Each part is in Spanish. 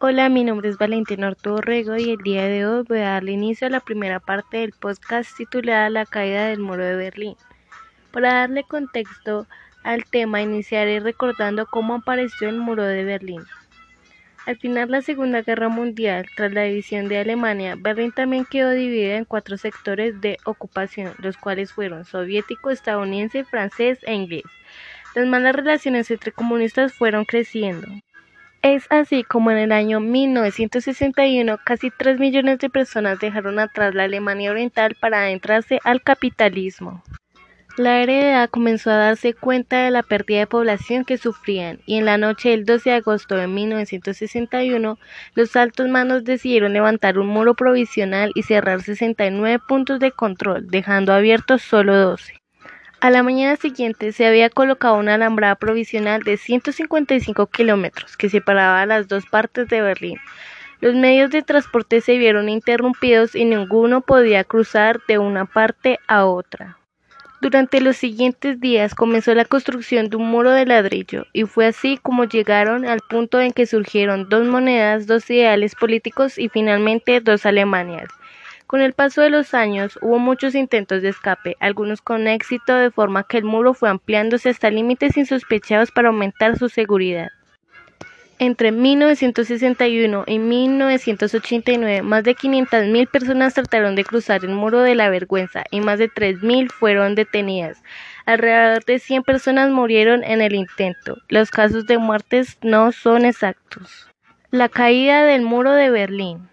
Hola, mi nombre es Valentina Arturo Rego y el día de hoy voy a darle inicio a la primera parte del podcast titulada La caída del muro de Berlín. Para darle contexto al tema, iniciaré recordando cómo apareció el muro de Berlín. Al final de la Segunda Guerra Mundial, tras la división de Alemania, Berlín también quedó dividida en cuatro sectores de ocupación, los cuales fueron soviético, estadounidense, francés e inglés. Las malas relaciones entre comunistas fueron creciendo. Es así como en el año 1961 casi 3 millones de personas dejaron atrás la Alemania Oriental para adentrarse al capitalismo. La heredad comenzó a darse cuenta de la pérdida de población que sufrían y en la noche del 12 de agosto de 1961 los altos mandos decidieron levantar un muro provisional y cerrar 69 puntos de control, dejando abiertos solo 12. A la mañana siguiente se había colocado una alambrada provisional de 155 kilómetros que separaba las dos partes de Berlín. Los medios de transporte se vieron interrumpidos y ninguno podía cruzar de una parte a otra. Durante los siguientes días comenzó la construcción de un muro de ladrillo y fue así como llegaron al punto en que surgieron dos monedas, dos ideales políticos y finalmente dos Alemanias. Con el paso de los años hubo muchos intentos de escape, algunos con éxito, de forma que el muro fue ampliándose hasta límites insospechados para aumentar su seguridad. Entre 1961 y 1989, más de 500.000 personas trataron de cruzar el muro de la vergüenza y más de 3.000 fueron detenidas. Alrededor de 100 personas murieron en el intento. Los casos de muertes no son exactos. La caída del muro de Berlín.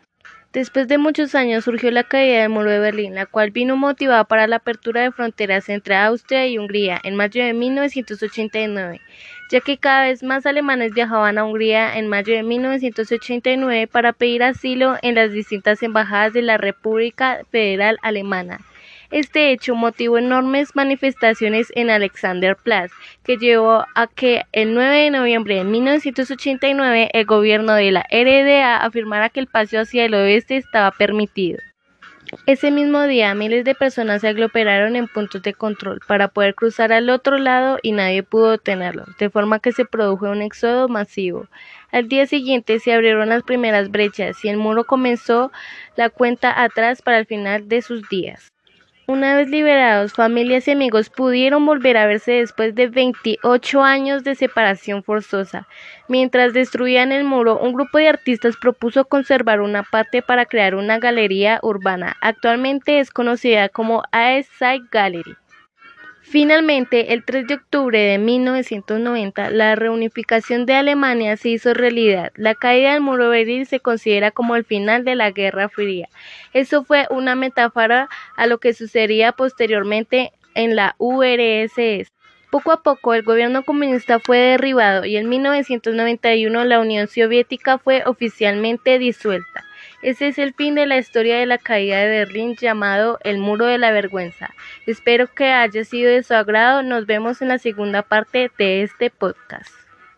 Después de muchos años surgió la caída del muro de Berlín, la cual vino motivada para la apertura de fronteras entre Austria y Hungría en mayo de 1989, ya que cada vez más alemanes viajaban a Hungría en mayo de 1989 para pedir asilo en las distintas embajadas de la República Federal Alemana. Este hecho motivó enormes manifestaciones en Alexanderplatz, que llevó a que el 9 de noviembre de 1989 el gobierno de la RDA afirmara que el paseo hacia el oeste estaba permitido. Ese mismo día, miles de personas se aglomeraron en puntos de control para poder cruzar al otro lado y nadie pudo detenerlos, de forma que se produjo un éxodo masivo. Al día siguiente se abrieron las primeras brechas y el muro comenzó la cuenta atrás para el final de sus días. Una vez liberados, familias y amigos pudieron volver a verse después de 28 años de separación forzosa. Mientras destruían el muro, un grupo de artistas propuso conservar una parte para crear una galería urbana. Actualmente es conocida como East Side Gallery. Finalmente, el 3 de octubre de 1990, la reunificación de Alemania se hizo realidad. La caída del muro Berlín se considera como el final de la Guerra Fría. Eso fue una metáfora a lo que sucedería posteriormente en la URSS. Poco a poco el gobierno comunista fue derribado y en 1991 la Unión Soviética fue oficialmente disuelta. Ese es el fin de la historia de la caída de Berlín llamado el Muro de la Vergüenza. Espero que haya sido de su agrado. Nos vemos en la segunda parte de este podcast.